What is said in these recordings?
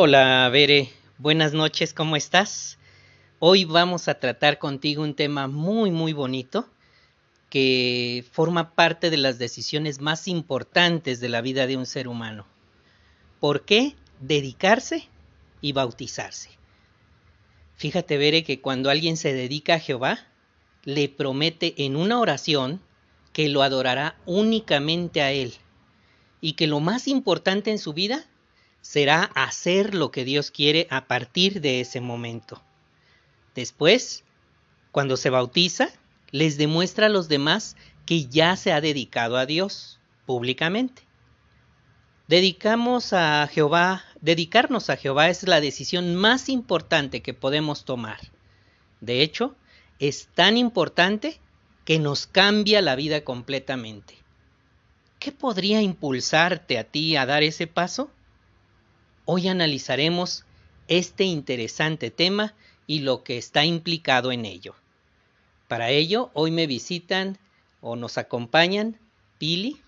Hola, Bere. Buenas noches, ¿cómo estás? Hoy vamos a tratar contigo un tema muy, muy bonito que forma parte de las decisiones más importantes de la vida de un ser humano. ¿Por qué dedicarse y bautizarse? Fíjate, Bere, que cuando alguien se dedica a Jehová, le promete en una oración que lo adorará únicamente a Él y que lo más importante en su vida será hacer lo que Dios quiere a partir de ese momento. Después, cuando se bautiza, les demuestra a los demás que ya se ha dedicado a Dios públicamente. Dedicamos a Jehová, dedicarnos a Jehová es la decisión más importante que podemos tomar. De hecho, es tan importante que nos cambia la vida completamente. ¿Qué podría impulsarte a ti a dar ese paso? Hoy analizaremos este interesante tema y lo que está implicado en ello. Para ello, hoy me visitan o nos acompañan Pili.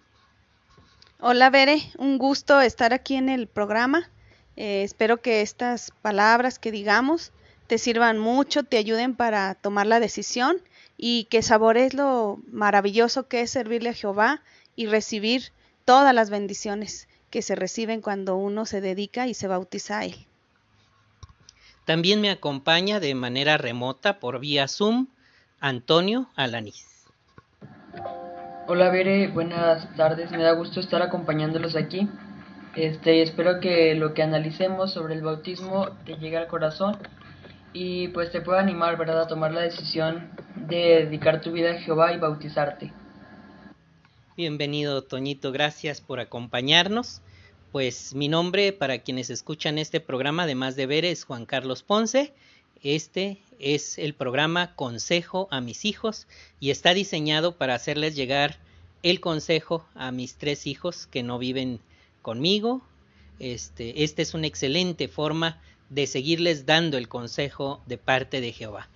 Hola, Bere, un gusto estar aquí en el programa. Eh, espero que estas palabras que digamos te sirvan mucho, te ayuden para tomar la decisión y que sabores lo maravilloso que es servirle a Jehová y recibir todas las bendiciones que se reciben cuando uno se dedica y se bautiza a Él. También me acompaña de manera remota por vía Zoom Antonio Alanís. Hola Bere, buenas tardes, me da gusto estar acompañándolos aquí. Este, espero que lo que analicemos sobre el bautismo te llegue al corazón y pues te pueda animar, ¿verdad?, a tomar la decisión de dedicar tu vida a Jehová y bautizarte. Bienvenido, Toñito, gracias por acompañarnos. Pues mi nombre, para quienes escuchan este programa, de ver, es Juan Carlos Ponce. Este es el programa Consejo a mis hijos y está diseñado para hacerles llegar el consejo a mis tres hijos que no viven conmigo. Este, esta es una excelente forma de seguirles dando el consejo de parte de Jehová.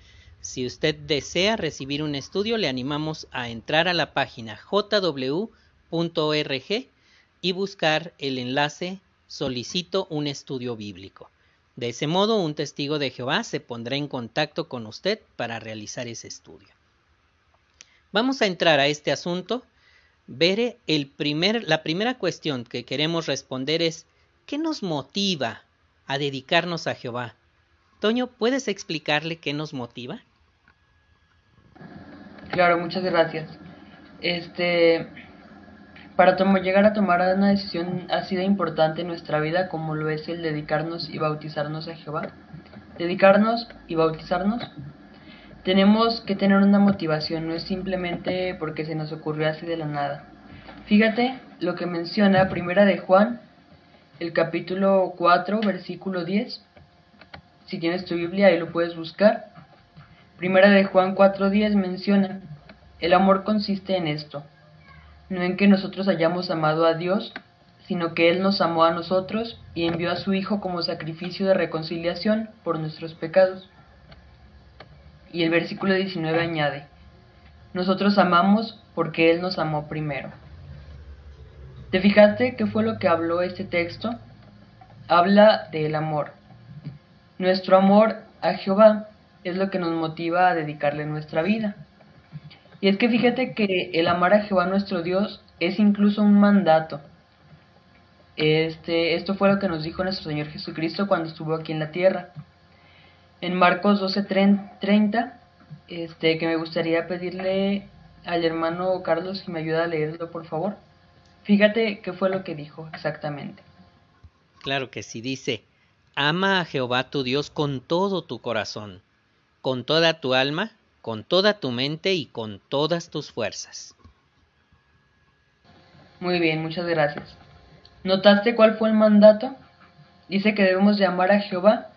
Si usted desea recibir un estudio, le animamos a entrar a la página jw.org y buscar el enlace Solicito un estudio bíblico. De ese modo, un testigo de Jehová se pondrá en contacto con usted para realizar ese estudio. Vamos a entrar a este asunto. Veré el primer, la primera cuestión que queremos responder es ¿qué nos motiva a dedicarnos a Jehová? Toño, ¿puedes explicarle qué nos motiva? Claro, muchas gracias. Este, para llegar a tomar una decisión así de importante en nuestra vida como lo es el dedicarnos y bautizarnos a Jehová, dedicarnos y bautizarnos, tenemos que tener una motivación, no es simplemente porque se nos ocurrió así de la nada. Fíjate lo que menciona Primera de Juan, el capítulo 4, versículo 10. Si tienes tu Biblia ahí lo puedes buscar. Primera de Juan 4:10 menciona, el amor consiste en esto, no en que nosotros hayamos amado a Dios, sino que Él nos amó a nosotros y envió a su Hijo como sacrificio de reconciliación por nuestros pecados. Y el versículo 19 añade, nosotros amamos porque Él nos amó primero. ¿Te fijaste qué fue lo que habló este texto? Habla del amor. Nuestro amor a Jehová es lo que nos motiva a dedicarle nuestra vida. Y es que fíjate que el amar a Jehová nuestro Dios es incluso un mandato. Este, esto fue lo que nos dijo nuestro Señor Jesucristo cuando estuvo aquí en la tierra. En Marcos 12:30, este, que me gustaría pedirle al hermano Carlos que me ayude a leerlo, por favor. Fíjate qué fue lo que dijo exactamente. Claro que sí, dice, ama a Jehová tu Dios con todo tu corazón, con toda tu alma con toda tu mente y con todas tus fuerzas. Muy bien, muchas gracias. ¿Notaste cuál fue el mandato? Dice que debemos llamar a Jehová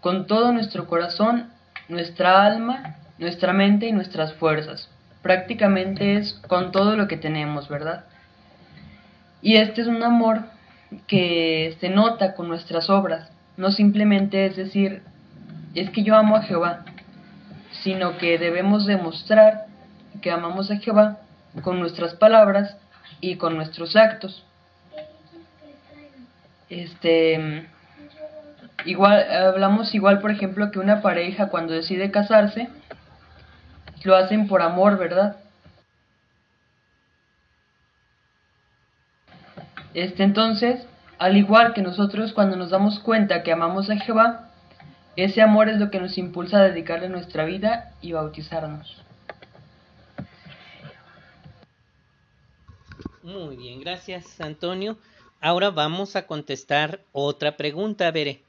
con todo nuestro corazón, nuestra alma, nuestra mente y nuestras fuerzas. Prácticamente es con todo lo que tenemos, ¿verdad? Y este es un amor que se nota con nuestras obras. No simplemente es decir, es que yo amo a Jehová sino que debemos demostrar que amamos a Jehová con nuestras palabras y con nuestros actos. Este igual, hablamos igual, por ejemplo, que una pareja cuando decide casarse, lo hacen por amor, ¿verdad? Este entonces, al igual que nosotros cuando nos damos cuenta que amamos a Jehová, ese amor es lo que nos impulsa a dedicarle nuestra vida y bautizarnos. Muy bien, gracias Antonio. Ahora vamos a contestar otra pregunta, Veré.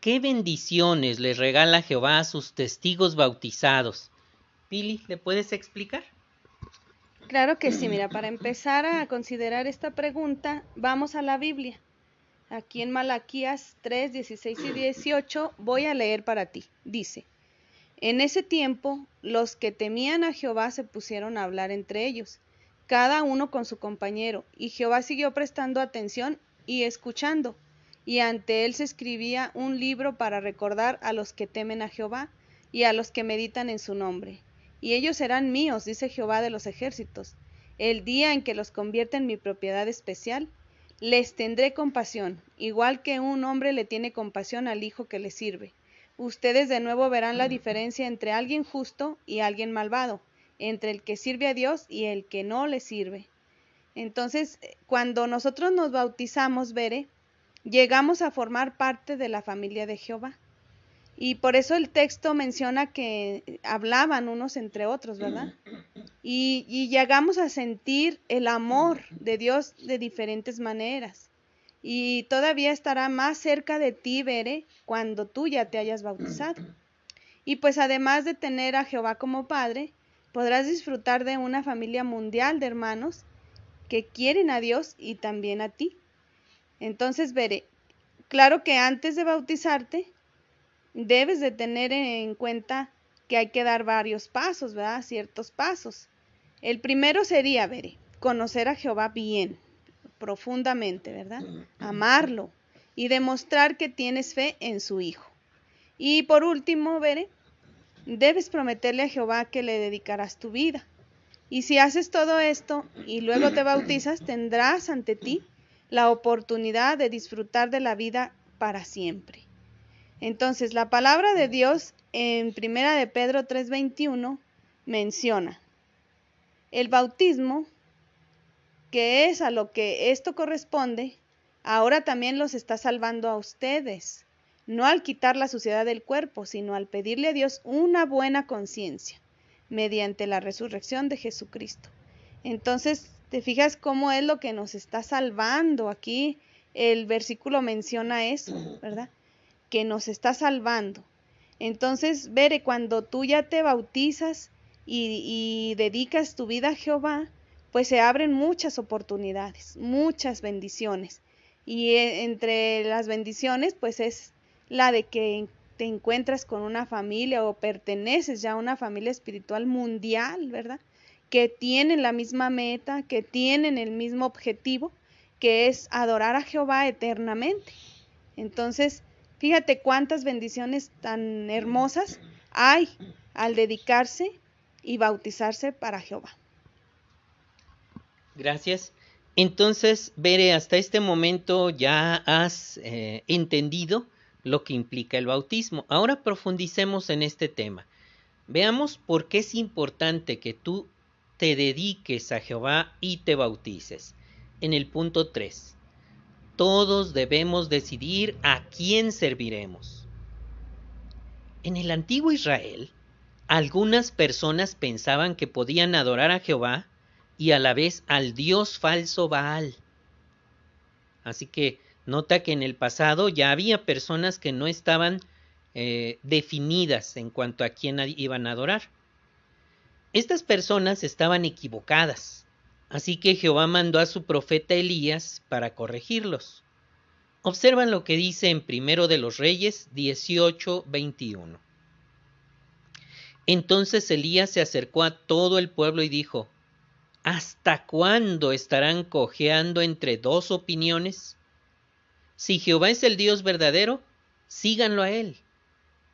¿Qué bendiciones les regala Jehová a sus testigos bautizados? Pili, ¿le puedes explicar? Claro que sí, mira, para empezar a considerar esta pregunta, vamos a la Biblia. Aquí en Malaquías 3, 16 y 18 voy a leer para ti. Dice, en ese tiempo los que temían a Jehová se pusieron a hablar entre ellos, cada uno con su compañero, y Jehová siguió prestando atención y escuchando, y ante él se escribía un libro para recordar a los que temen a Jehová y a los que meditan en su nombre. Y ellos serán míos, dice Jehová de los ejércitos, el día en que los convierta en mi propiedad especial les tendré compasión, igual que un hombre le tiene compasión al hijo que le sirve. Ustedes de nuevo verán la diferencia entre alguien justo y alguien malvado, entre el que sirve a Dios y el que no le sirve. Entonces, cuando nosotros nos bautizamos, Bere, llegamos a formar parte de la familia de Jehová. Y por eso el texto menciona que hablaban unos entre otros, ¿verdad? Y, llegamos a sentir el amor de Dios de diferentes maneras. Y todavía estará más cerca de ti, Bere, cuando tú ya te hayas bautizado. Y pues además de tener a Jehová como Padre, podrás disfrutar de una familia mundial de hermanos que quieren a Dios y también a ti. Entonces, Bere, claro que antes de bautizarte, debes de tener en cuenta que hay que dar varios pasos, ¿verdad? Ciertos pasos. El primero sería, ver, conocer a Jehová bien, profundamente, ¿verdad? Amarlo y demostrar que tienes fe en su Hijo. Y por último, Bere, debes prometerle a Jehová que le dedicarás tu vida. Y si haces todo esto y luego te bautizas, tendrás ante ti la oportunidad de disfrutar de la vida para siempre. Entonces, la palabra de Dios en Primera de Pedro 3:21 menciona el bautismo, que es a lo que esto corresponde, ahora también los está salvando a ustedes, no al quitar la suciedad del cuerpo, sino al pedirle a Dios una buena conciencia mediante la resurrección de Jesucristo. Entonces, ¿te fijas cómo es lo que nos está salvando? Aquí el versículo menciona eso, ¿verdad? Que nos está salvando. Entonces, Bere, cuando tú ya te bautizas y, dedicas tu vida a Jehová, pues se abren muchas oportunidades, muchas bendiciones. Y eh, entre las bendiciones, pues es la de que te encuentras con una familia o perteneces ya a una familia espiritual mundial, ¿verdad? Que tienen la misma meta, que tienen el mismo objetivo, que es adorar a Jehová eternamente. Entonces, Fíjate cuántas bendiciones tan hermosas hay al dedicarse y bautizarse para Jehová. Gracias. Entonces, Bere, hasta este momento ya has eh, entendido lo que implica el bautismo. Ahora profundicemos en este tema. Veamos por qué es importante que tú te dediques a Jehová y te bautices. En el punto 3 todos debemos decidir a quién serviremos. En el antiguo Israel, algunas personas pensaban que podían adorar a Jehová y a la vez al dios falso Baal. Así que nota que en el pasado ya había personas que no estaban eh, definidas en cuanto a quién iban a adorar. Estas personas estaban equivocadas Así que Jehová mandó a su profeta Elías para corregirlos. Observan lo que dice en Primero de los Reyes 18:21. Entonces Elías se acercó a todo el pueblo y dijo, ¿Hasta cuándo estarán cojeando entre dos opiniones? Si Jehová es el Dios verdadero, síganlo a él.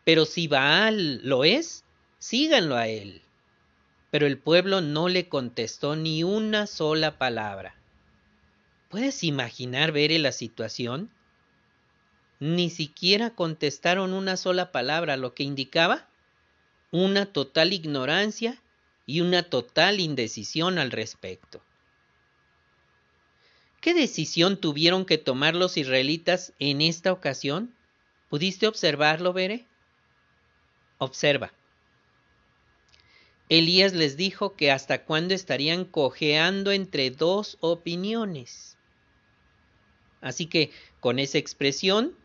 Pero si Baal lo es, síganlo a él. Pero el pueblo no le contestó ni una sola palabra. ¿Puedes imaginar, ver la situación? ni siquiera contestaron una sola palabra, lo que indicaba una total ignorancia y una total indecisión al respecto. ¿Qué decisión tuvieron que tomar los israelitas en esta ocasión? ¿Pudiste observarlo, Bere? Observa. Elías les dijo que hasta cuándo estarían cojeando entre dos opiniones. Así que con esa expresión,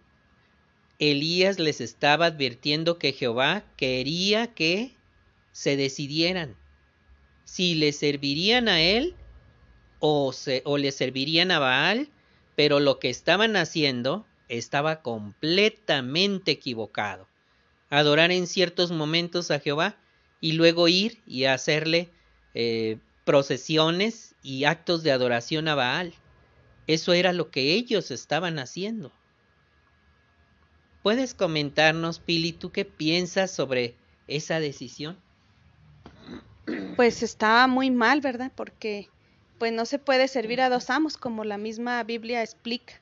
Elías les estaba advirtiendo que Jehová quería que se decidieran si le servirían a él o, se, o le servirían a Baal, pero lo que estaban haciendo estaba completamente equivocado. Adorar en ciertos momentos a Jehová y luego ir y hacerle eh, procesiones y actos de adoración a Baal. Eso era lo que ellos estaban haciendo. ¿Puedes comentarnos, Pili, tú qué piensas sobre esa decisión? Pues estaba muy mal, ¿verdad? Porque pues no se puede servir a dos amos, como la misma Biblia explica.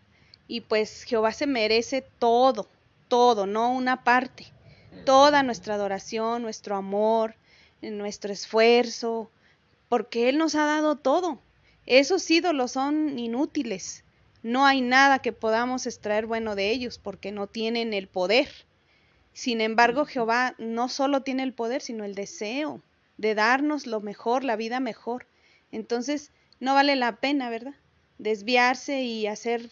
Y pues Jehová se merece todo, todo, no una parte. Toda nuestra adoración, nuestro amor, nuestro esfuerzo, porque Él nos ha dado todo. Esos ídolos son inútiles. No hay nada que podamos extraer bueno de ellos porque no tienen el poder. Sin embargo, Jehová no solo tiene el poder, sino el deseo de darnos lo mejor, la vida mejor. Entonces, no vale la pena, ¿verdad? Desviarse y hacer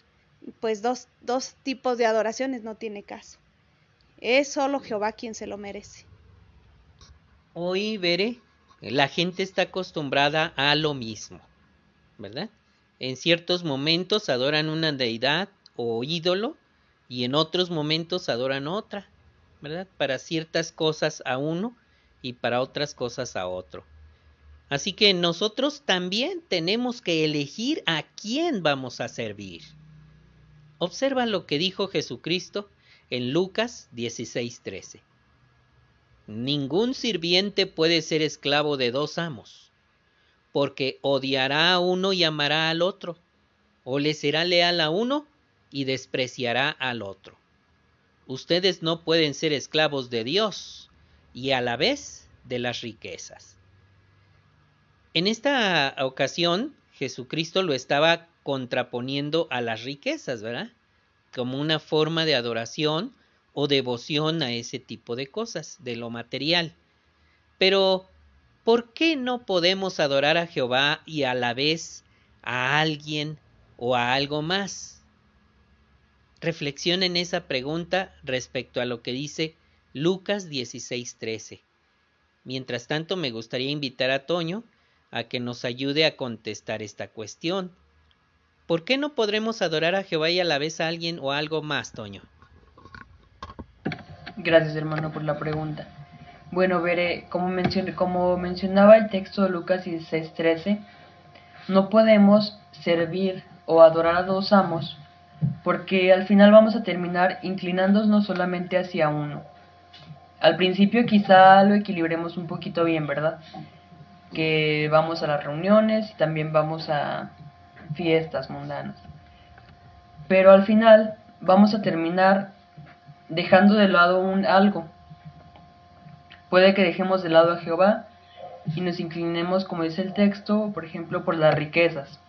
pues dos, dos tipos de adoraciones no tiene caso. Es solo Jehová quien se lo merece. Hoy veré, la gente está acostumbrada a lo mismo, ¿verdad? En ciertos momentos adoran una deidad o ídolo y en otros momentos adoran otra, ¿verdad? Para ciertas cosas a uno y para otras cosas a otro. Así que nosotros también tenemos que elegir a quién vamos a servir. Observa lo que dijo Jesucristo en Lucas 16:13. Ningún sirviente puede ser esclavo de dos amos, porque odiará a uno y amará al otro, o le será leal a uno y despreciará al otro. Ustedes no pueden ser esclavos de Dios y a la vez de las riquezas. En esta ocasión, Jesucristo lo estaba contraponiendo a las riquezas, ¿verdad? Como una forma de adoración o devoción a ese tipo de cosas, de lo material. Pero, ¿por qué no podemos adorar a Jehová y a la vez a alguien o a algo más? Reflexiona en esa pregunta respecto a lo que dice Lucas 16:13. Mientras tanto, me gustaría invitar a Toño a que nos ayude a contestar esta cuestión. ¿Por qué no podremos adorar a Jehová y a la vez a alguien o algo más, Toño? Gracias, hermano, por la pregunta. Bueno, veré, como, como mencionaba el texto de Lucas 16:13, no podemos servir o adorar a dos amos, porque al final vamos a terminar inclinándonos solamente hacia uno. Al principio quizá lo equilibremos un poquito bien, ¿verdad? Que vamos a las reuniones y también vamos a fiestas mundanas. Pero al final vamos a terminar dejando de lado un algo. Puede que dejemos de lado a Jehová y nos inclinemos, como dice el texto, por ejemplo, por las riquezas.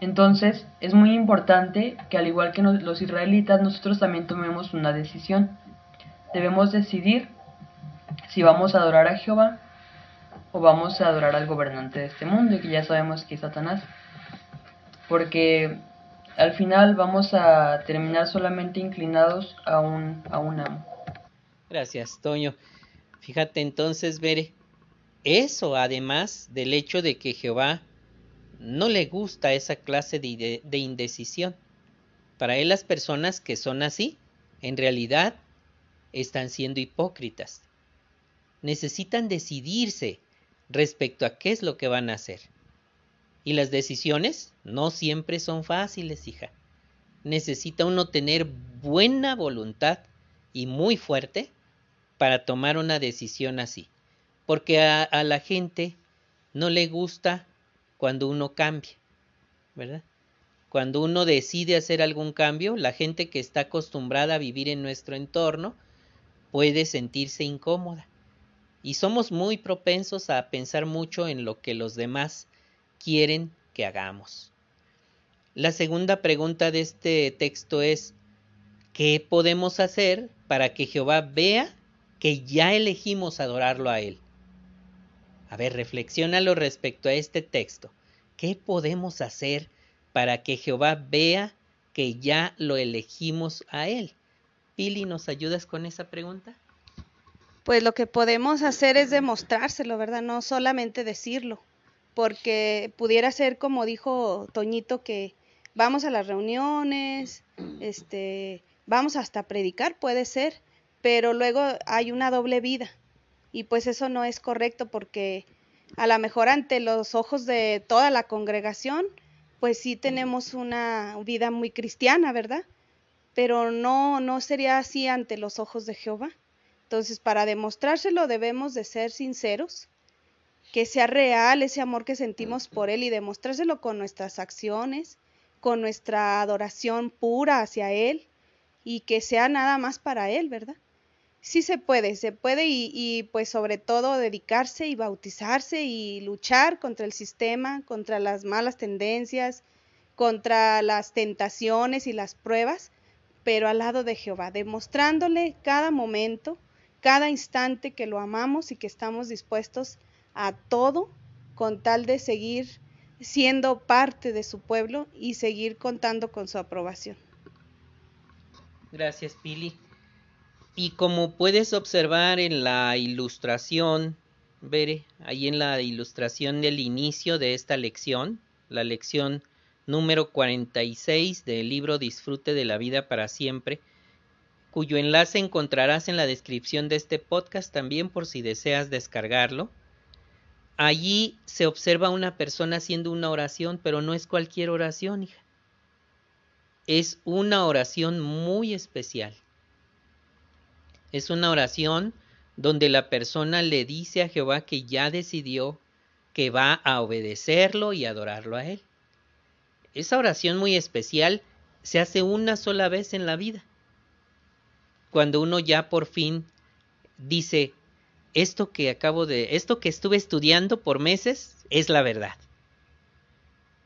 Entonces, es muy importante que al igual que los israelitas, nosotros también tomemos una decisión debemos decidir si vamos a adorar a Jehová o vamos a adorar al gobernante de este mundo, y que ya sabemos que es Satanás. Porque al final vamos a terminar solamente inclinados a un, a un amo. Gracias, Toño. Fíjate entonces, Bere, eso además del hecho de que Jehová no le gusta esa clase de, de indecisión. Para él las personas que son así, en realidad están siendo hipócritas. Necesitan decidirse respecto a qué es lo que van a hacer. Y las decisiones no siempre son fáciles, hija. Necesita uno tener buena voluntad y muy fuerte para tomar una decisión así. Porque a, a la gente no le gusta cuando uno cambia, ¿verdad? Cuando uno decide hacer algún cambio, la gente que está acostumbrada a vivir en nuestro entorno puede sentirse incómoda. Y somos muy propensos a pensar mucho en lo que los demás quieren que hagamos. La segunda pregunta de este texto es, ¿qué podemos hacer para que Jehová vea que ya elegimos adorarlo a Él? A ver, reflexiónalo respecto a este texto. ¿Qué podemos hacer para que Jehová vea que ya lo elegimos a Él? Pili, ¿nos ayudas con esa pregunta? Pues lo que podemos hacer es demostrárselo, ¿verdad? No solamente decirlo, porque pudiera ser como dijo Toñito que vamos a las reuniones, este, vamos hasta predicar, puede ser, pero luego hay una doble vida y pues eso no es correcto porque a lo mejor ante los ojos de toda la congregación, pues sí tenemos una vida muy cristiana, ¿verdad? Pero no, no sería así ante los ojos de Jehová. Entonces, para demostrárselo debemos de ser sinceros, que sea real ese amor que sentimos por Él y demostrárselo con nuestras acciones, con nuestra adoración pura hacia Él y que sea nada más para Él, ¿verdad? Sí se puede, se puede y, pues sobre todo dedicarse y bautizarse y luchar contra el sistema, contra las malas tendencias, contra las tentaciones y las pruebas, pero al lado de Jehová, demostrándole cada momento, cada instante que lo amamos y que estamos dispuestos a todo con tal de seguir siendo parte de su pueblo y seguir contando con su aprobación. Gracias, Pili. Y como puedes observar en la ilustración, Bere, ahí en la ilustración del inicio de esta lección, la lección número 46 del libro Disfrute de la vida para siempre, cuyo enlace encontrarás en la descripción de este podcast también por si deseas descargarlo. Allí se observa una persona haciendo una oración, pero no es cualquier oración, hija. Es una oración muy especial. Es una oración donde la persona le dice a Jehová que ya decidió que va a obedecerlo y adorarlo a él. Esa oración muy especial se hace una sola vez en la vida. Cuando uno ya por fin dice, esto que acabo de, esto que estuve estudiando por meses es la verdad.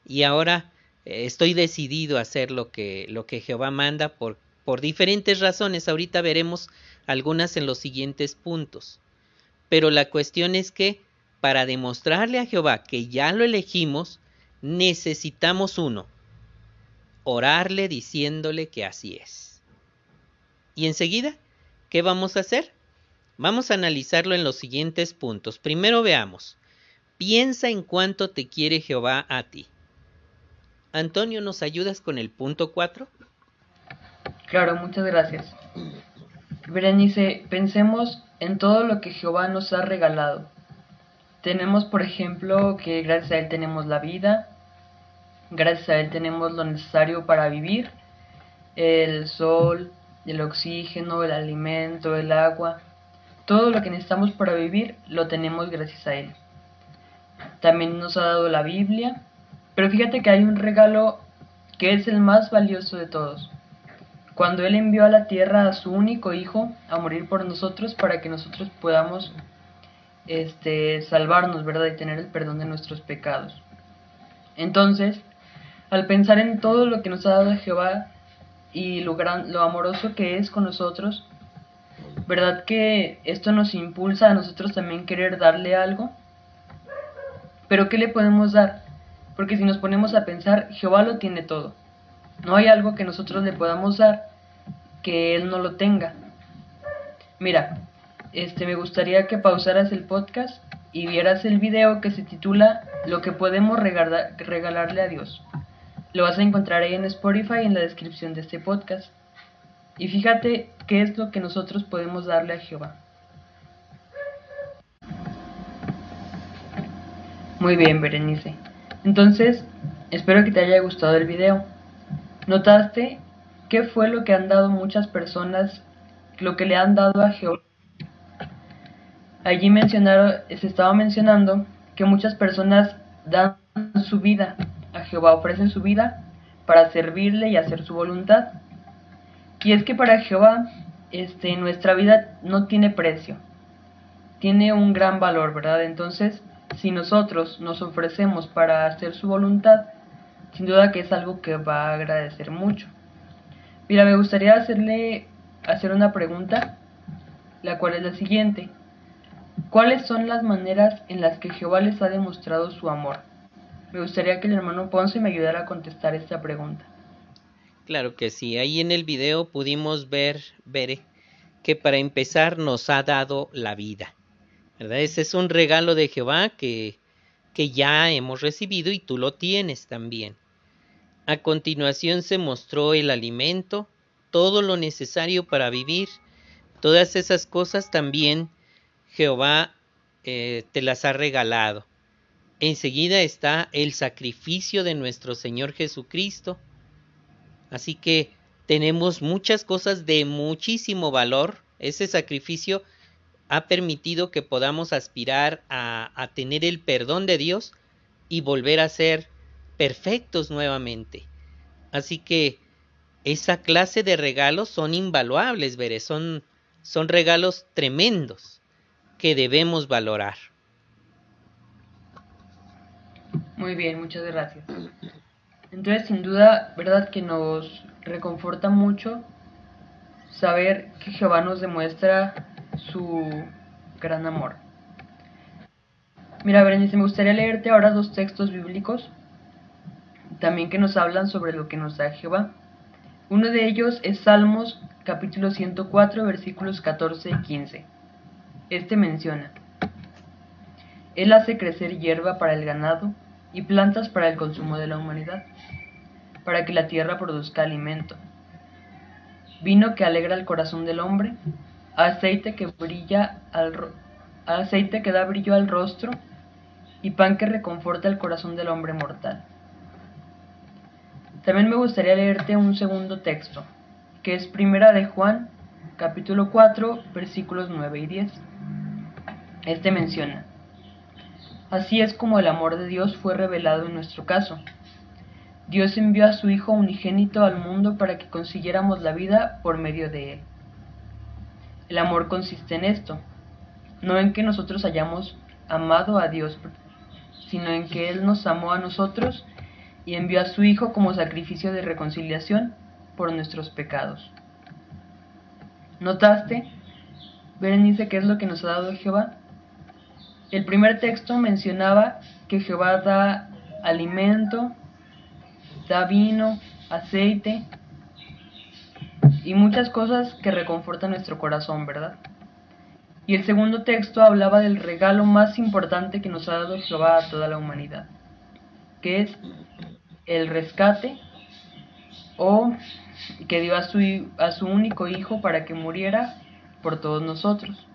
Y ahora eh, estoy decidido a hacer lo que, lo que Jehová manda por, por diferentes razones. Ahorita veremos algunas en los siguientes puntos. Pero la cuestión es que para demostrarle a Jehová que ya lo elegimos, necesitamos uno, orarle diciéndole que así es. Y enseguida, ¿qué vamos a hacer? Vamos a analizarlo en los siguientes puntos. Primero veamos, piensa en cuánto te quiere Jehová a ti. Antonio, ¿nos ayudas con el punto 4? Claro, muchas gracias. Berenice, pensemos en todo lo que Jehová nos ha regalado. Tenemos, por ejemplo, que gracias a Él tenemos la vida, gracias a Él tenemos lo necesario para vivir, el sol, el oxígeno, el alimento, el agua, todo lo que necesitamos para vivir lo tenemos gracias a Él. También nos ha dado la Biblia, pero fíjate que hay un regalo que es el más valioso de todos. Cuando Él envió a la tierra a su único Hijo a morir por nosotros para que nosotros podamos este, salvarnos, ¿verdad? Y tener el perdón de nuestros pecados. Entonces, al pensar en todo lo que nos ha dado Jehová y lo, gran, lo amoroso que es con nosotros, ¿Verdad que esto nos impulsa a nosotros también querer darle algo? Pero ¿qué le podemos dar? Porque si nos ponemos a pensar, Jehová lo tiene todo. No hay algo que nosotros le podamos dar que Él no lo tenga. Mira, este, me gustaría que pausaras el podcast y vieras el video que se titula Lo que podemos regalarle a Dios. Lo vas a encontrar ahí en Spotify en la descripción de este podcast. Y fíjate qué es lo que nosotros podemos darle a Jehová. Muy bien, Berenice. Entonces, espero que te haya gustado el video. ¿Notaste qué fue lo que han dado muchas personas, lo que le han dado a Jehová? Allí mencionaron, se estaba mencionando que muchas personas dan su vida a Jehová, ofrecen su vida para servirle y hacer su voluntad. Y es que para Jehová este, nuestra vida no tiene precio, tiene un gran valor, ¿verdad? Entonces, si nosotros nos ofrecemos para hacer su voluntad, sin duda que es algo que va a agradecer mucho. Mira, me gustaría hacerle hacer una pregunta, la cual es la siguiente. ¿Cuáles son las maneras en las que Jehová les ha demostrado su amor? Me gustaría que el hermano Ponce me ayudara a contestar esta pregunta. Claro que sí. Ahí en el video pudimos ver, ver que para empezar nos ha dado la vida. ¿Verdad? Ese es un regalo de Jehová que, que ya hemos recibido y tú lo tienes también. A continuación se mostró el alimento, todo lo necesario para vivir. Todas esas cosas también Jehová eh, te las ha regalado. Enseguida está el sacrificio de nuestro Señor Jesucristo. Así que tenemos muchas cosas de muchísimo valor. Ese sacrificio ha permitido que podamos aspirar a, tener el perdón de Dios y volver a ser perfectos nuevamente. Así que esa clase de regalos son invaluables, veré, son, son regalos tremendos que debemos valorar. Muy bien, muchas gracias. Entonces, sin duda, verdad que nos reconforta mucho saber que Jehová nos demuestra su gran amor. Mira, Berenice, me gustaría leerte ahora dos textos bíblicos, también que nos hablan sobre lo que nos da Jehová. Uno de ellos es Salmos capítulo 104, versículos 14 y 15. Este menciona, Él hace crecer hierba para el ganado y plantas para el consumo de la humanidad, para que la tierra produzca alimento. Vino que alegra el corazón del hombre, aceite que brilla al aceite que da brillo al rostro y pan que reconforta el corazón del hombre mortal. También me gustaría leerte un segundo texto, que es Primera de Juan, capítulo 4, versículos 9 y 10. Este menciona, Así es como el amor de Dios fue revelado en nuestro caso. Dios envió a su Hijo unigénito al mundo para que consiguiéramos la vida por medio de Él. El amor consiste en esto, no en que nosotros hayamos amado a Dios, sino en que Él nos amó a nosotros y envió a su Hijo como sacrificio de reconciliación por nuestros pecados. ¿Notaste, Berenice, qué es lo que nos ha dado Jehová? El primer texto mencionaba que Jehová da alimento, da vino, aceite y muchas cosas que reconfortan nuestro corazón, ¿verdad? Y el segundo texto hablaba del regalo más importante que nos ha dado Jehová a toda la humanidad, que es el rescate o que dio a su, a su único hijo para que muriera por todos nosotros.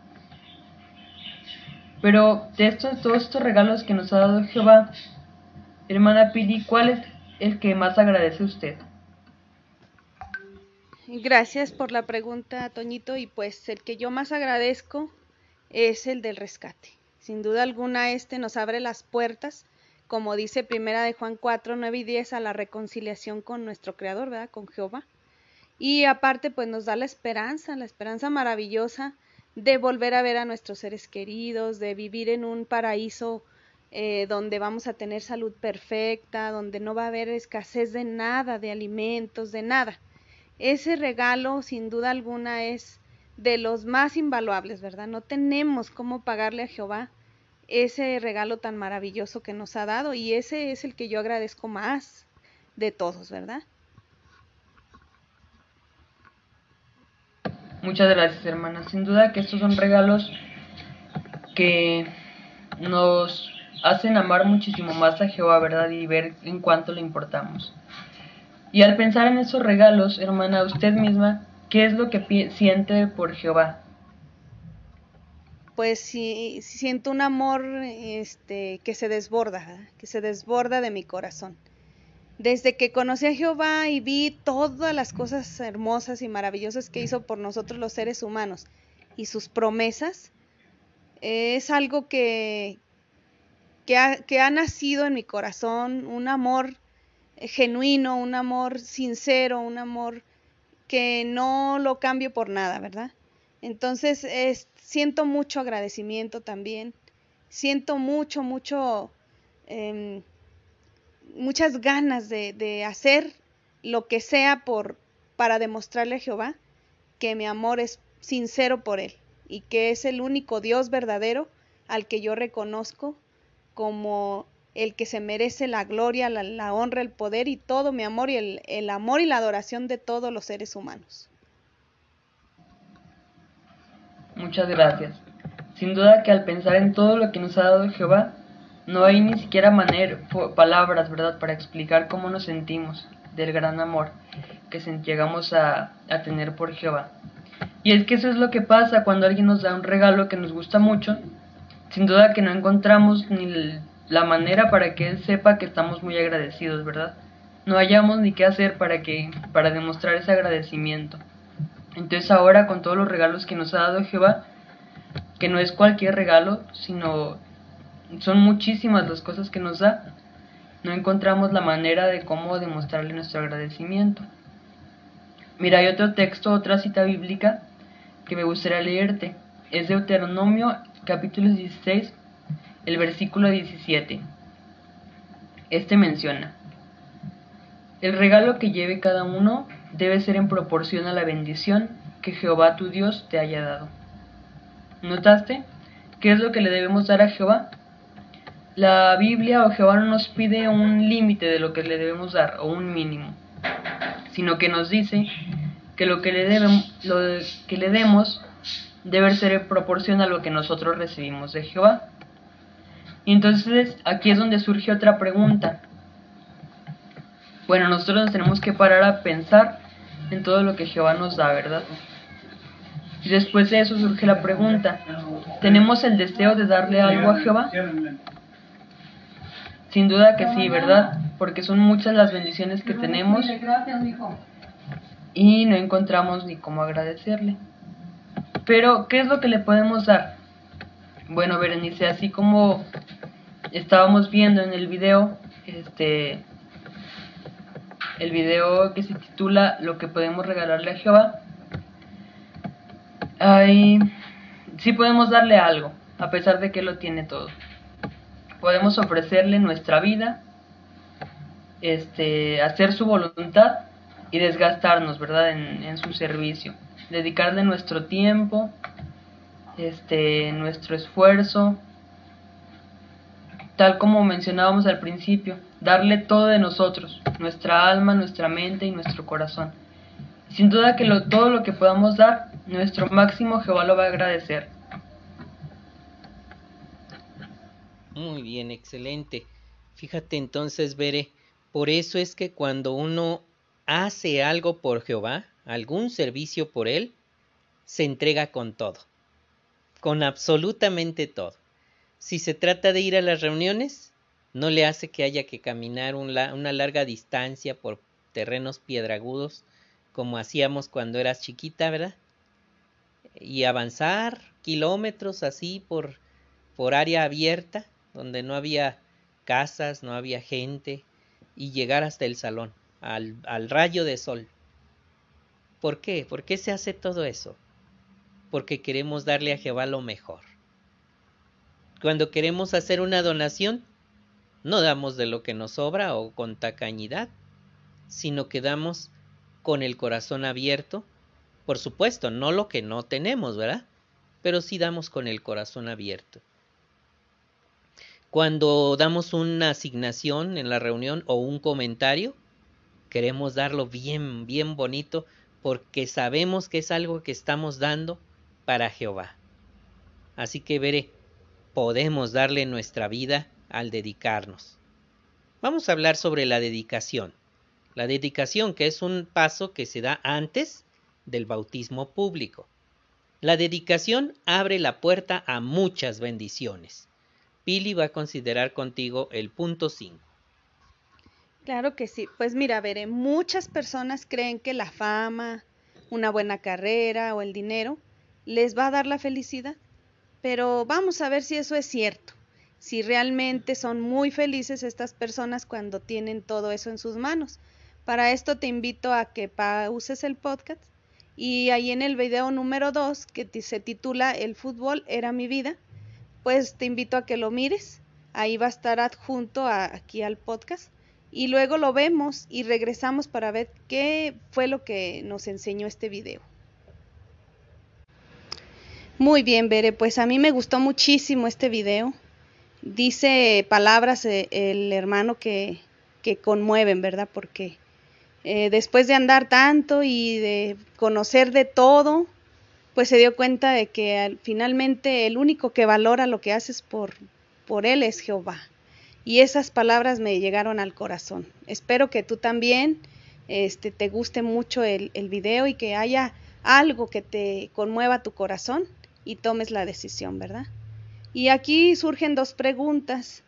Pero de estos, todos estos regalos que nos ha dado Jehová, hermana Pili, ¿cuál es el que más agradece usted? Gracias por la pregunta, Toñito, y pues el que yo más agradezco es el del rescate. Sin duda alguna, este nos abre las puertas, como dice Primera de Juan 4, 9 y 10, a la reconciliación con nuestro Creador, ¿verdad? Con Jehová. Y aparte, pues nos da la esperanza, la esperanza maravillosa de volver a ver a nuestros seres queridos, de vivir en un paraíso eh, donde vamos a tener salud perfecta, donde no va a haber escasez de nada, de alimentos, de nada. Ese regalo, sin duda alguna, es de los más invaluables, ¿verdad? No tenemos cómo pagarle a Jehová ese regalo tan maravilloso que nos ha dado y ese es el que yo agradezco más de todos, ¿verdad? Muchas gracias, hermana. Sin duda que estos son regalos que nos hacen amar muchísimo más a Jehová, ¿verdad? Y ver en cuánto le importamos. Y al pensar en esos regalos, hermana, usted misma, ¿qué es lo que siente por Jehová? Pues sí, siento un amor este, que se desborda, que se desborda de mi corazón. Desde que conocí a Jehová y vi todas las cosas hermosas y maravillosas que hizo por nosotros los seres humanos y sus promesas, es algo que, que, ha, nacido en mi corazón, un amor genuino, un amor sincero, un amor que no lo cambio por nada, ¿verdad? Entonces, siento mucho agradecimiento también, siento mucho, mucho, em, muchas ganas de, de hacer lo que sea por, para demostrarle a Jehová que mi amor es sincero por Él y que es el único Dios verdadero al que yo reconozco como el que se merece la gloria, la, honra, el poder y todo mi amor y el, el amor y la adoración de todos los seres humanos. Muchas gracias. Sin duda que al pensar en todo lo que nos ha dado Jehová, no hay ni siquiera manera, palabras, ¿verdad?, para explicar cómo nos sentimos del gran amor que llegamos a, a tener por Jehová. Y es que eso es lo que pasa cuando alguien nos da un regalo que nos gusta mucho. Sin duda que no encontramos ni la manera para que él sepa que estamos muy agradecidos, ¿verdad? No hallamos ni qué hacer para que para demostrar ese agradecimiento. Entonces ahora con todos los regalos que nos ha dado Jehová, que no es cualquier regalo, sino son muchísimas las cosas que nos da, no encontramos la manera de cómo demostrarle nuestro agradecimiento. Mira, hay otro texto, otra cita bíblica que me gustaría leerte. Es Deuteronomio capítulo 16, el versículo 17. Este menciona, el regalo que lleve cada uno debe ser en proporción a la bendición que Jehová tu Dios te haya dado. ¿Notaste? ¿Qué es lo que le debemos dar a Jehová? La Biblia o Jehová no nos pide un límite de lo que le debemos dar o un mínimo, sino que nos dice que lo que le, debemos, lo que le demos debe ser proporción a lo que nosotros recibimos de Jehová. Y entonces aquí es donde surge otra pregunta. Bueno, nosotros nos tenemos que parar a pensar en todo lo que Jehová nos da, ¿verdad? Y después de eso surge la pregunta, ¿tenemos el deseo de darle algo a Jehová? Sin duda que sí, ¿verdad? Porque son muchas las bendiciones que tenemos y no encontramos ni cómo agradecerle. Pero, ¿qué es lo que le podemos dar? Bueno, Berenice, así como estábamos viendo en el video, este, el video que se titula Lo que podemos regalarle a Jehová, ahí sí podemos darle algo, a pesar de que lo tiene todo. Podemos ofrecerle nuestra vida, este, hacer su voluntad y desgastarnos, ¿verdad?, en, su servicio. Dedicarle nuestro tiempo, este, nuestro esfuerzo, tal como mencionábamos al principio, darle todo de nosotros, nuestra alma, nuestra mente y nuestro corazón. Sin duda que lo, todo lo que podamos dar, nuestro máximo Jehová lo va a agradecer. Muy bien, excelente. Fíjate entonces, Bere, por eso es que cuando uno hace algo por Jehová, algún servicio por Él, se entrega con todo, con absolutamente todo. Si se trata de ir a las reuniones, no le hace que haya que caminar una larga distancia por terrenos piedragudos, como hacíamos cuando eras chiquita, ¿verdad? Y avanzar kilómetros así por, por área abierta, donde no había casas, no había gente, y llegar hasta el salón, al, rayo de sol. ¿Por qué? ¿Por qué se hace todo eso? Porque queremos darle a Jehová lo mejor. Cuando queremos hacer una donación, no damos de lo que nos sobra o con tacañidad, sino que damos con el corazón abierto. Por supuesto, no lo que no tenemos, ¿verdad? Pero sí damos con el corazón abierto. Cuando damos una asignación en la reunión o un comentario, queremos darlo bien, bien bonito porque sabemos que es algo que estamos dando para Jehová. Así que veré, podemos darle nuestra vida al dedicarnos. Vamos a hablar sobre la dedicación. La dedicación que es un paso que se da antes del bautismo público. La dedicación abre la puerta a muchas bendiciones. Pili va a considerar contigo el punto 5. Claro que sí. Pues mira, veré, muchas personas creen que la fama, una buena carrera o el dinero les va a dar la felicidad. Pero vamos a ver si eso es cierto. si realmente son muy felices estas personas cuando tienen todo eso en sus manos. Para esto te invito a que pauses el podcast y ahí en el video número 2 que se titula El fútbol era mi vida, pues te invito a que lo mires. Ahí va a estar adjunto aquí al podcast y luego lo vemos y regresamos para ver qué fue lo que nos enseñó este video. Muy bien, Bere, pues a mí me gustó muchísimo este video. Dice palabras eh, el hermano que, que conmueven, ¿verdad? Porque eh, después de andar tanto y de conocer de todo, pues se dio cuenta de que finalmente el único que valora lo que haces por, por él es Jehová. Y esas palabras me llegaron al corazón. Espero que tú también este, te guste mucho el, el video y que haya algo que te conmueva tu corazón y tomes la decisión, ¿verdad? Y aquí surgen dos preguntas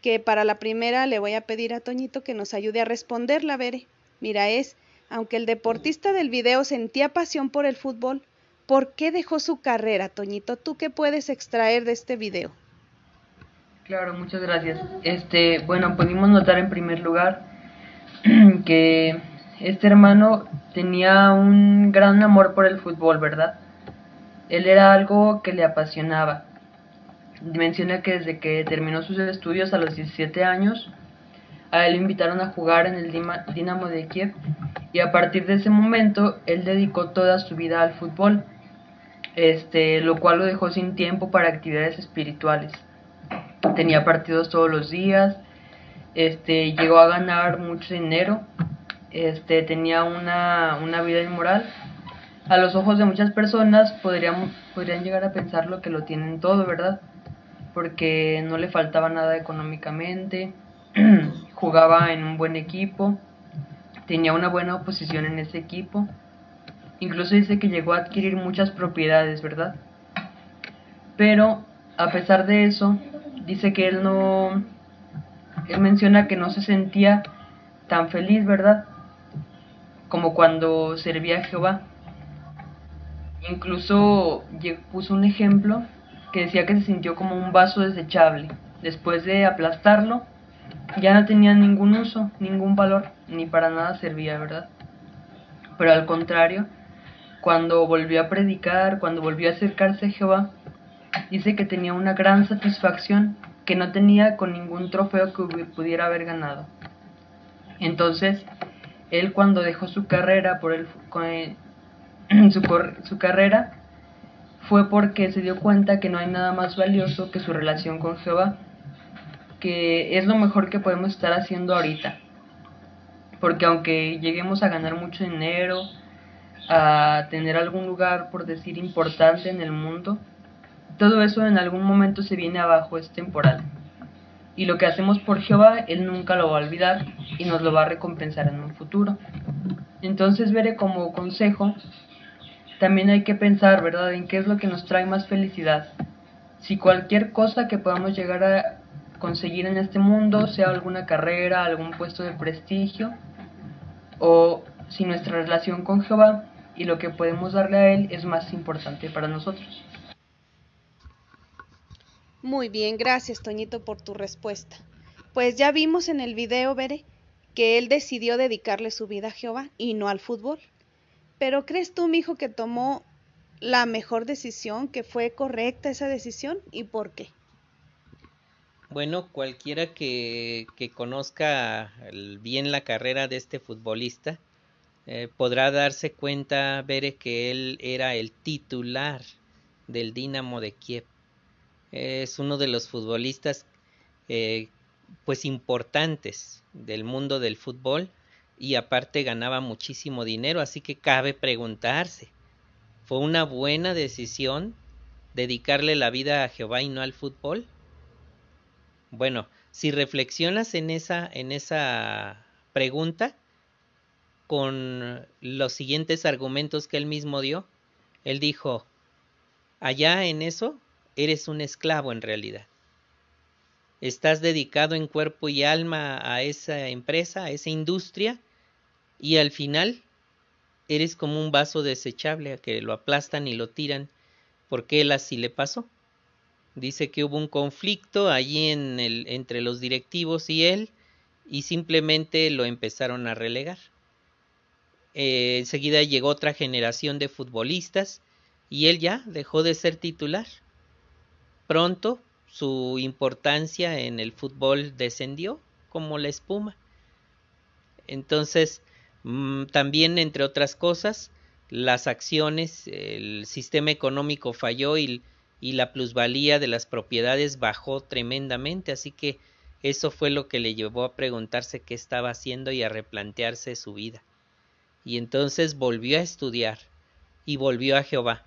que para la primera le voy a pedir a Toñito que nos ayude a responderla, Bere. Mira, es, aunque el deportista del video sentía pasión por el fútbol, ¿por qué dejó su carrera, Toñito? ¿Tú qué puedes extraer de este video? Claro, muchas gracias. Este, bueno, pudimos notar en primer lugar que este hermano tenía un gran amor por el fútbol, ¿verdad? Él era algo que le apasionaba. Menciona que desde que terminó sus estudios a los 17 años, a él lo invitaron a jugar en el Dinamo de Kiev y a partir de ese momento él dedicó toda su vida al fútbol, este, lo cual lo dejó sin tiempo para actividades espirituales. Tenía partidos todos los días, este, llegó a ganar mucho dinero, este, tenía una, una vida inmoral. A los ojos de muchas personas podrían, podrían llegar a pensar lo que lo tienen todo, ¿verdad? Porque no le faltaba nada económicamente, jugaba en un buen equipo, tenía una buena oposición en ese equipo. Incluso dice que llegó a adquirir muchas propiedades, ¿verdad? Pero a pesar de eso, dice que él no, él menciona que no se sentía tan feliz, ¿verdad? Como cuando servía a Jehová. Incluso puso un ejemplo que decía que se sintió como un vaso desechable. Después de aplastarlo, ya no tenía ningún uso, ningún valor, ni para nada servía, ¿verdad? Pero al contrario, cuando volvió a predicar, cuando volvió a acercarse a Jehová, dice que tenía una gran satisfacción que no tenía con ningún trofeo que pudiera haber ganado. Entonces, él cuando dejó su carrera por el, su, su carrera fue porque se dio cuenta que no hay nada más valioso que su relación con Jehová que es lo mejor que podemos estar haciendo ahorita. Porque aunque lleguemos a ganar mucho dinero, a tener algún lugar, por decir, importante en el mundo, todo eso en algún momento se viene abajo, es temporal. Y lo que hacemos por Jehová, Él nunca lo va a olvidar y nos lo va a recompensar en un futuro. Entonces veré como consejo, también hay que pensar, ¿verdad?, en qué es lo que nos trae más felicidad. Si cualquier cosa que podamos llegar a conseguir en este mundo, sea alguna carrera, algún puesto de prestigio, o si nuestra relación con Jehová y lo que podemos darle a Él es más importante para nosotros. Muy bien, gracias Toñito por tu respuesta. Pues ya vimos en el video, Bere, que él decidió dedicarle su vida a Jehová y no al fútbol. Pero ¿crees tú, mi hijo, que tomó la mejor decisión, que fue correcta esa decisión y por qué? Bueno, cualquiera que, conozca bien la carrera de este futbolista eh, podrá darse cuenta, ver que él era el titular del Dinamo de Kiev. Es uno de los futbolistas eh, pues importantes del mundo del fútbol y aparte ganaba muchísimo dinero, así que cabe preguntarse, ¿fue una buena decisión dedicarle la vida a Jehová y no al fútbol? Bueno, si reflexionas en esa, en esa pregunta, con los siguientes argumentos que él mismo dio, él dijo, allá en eso eres un esclavo en realidad. Estás dedicado en cuerpo y alma a esa empresa, a esa industria, y al final eres como un vaso desechable a que lo aplastan y lo tiran, porque él así le pasó. Dice que hubo un conflicto allí en el, entre los directivos y él y simplemente lo empezaron a relegar. Eh, enseguida llegó otra generación de futbolistas y él ya dejó de ser titular. Pronto su importancia en el fútbol descendió como la espuma. Entonces, mm, también entre otras cosas, las acciones, el sistema económico falló y, y la plusvalía de las propiedades bajó tremendamente, así que eso fue lo que le llevó a preguntarse qué estaba haciendo y a replantearse su vida. Y entonces volvió a estudiar y volvió a Jehová.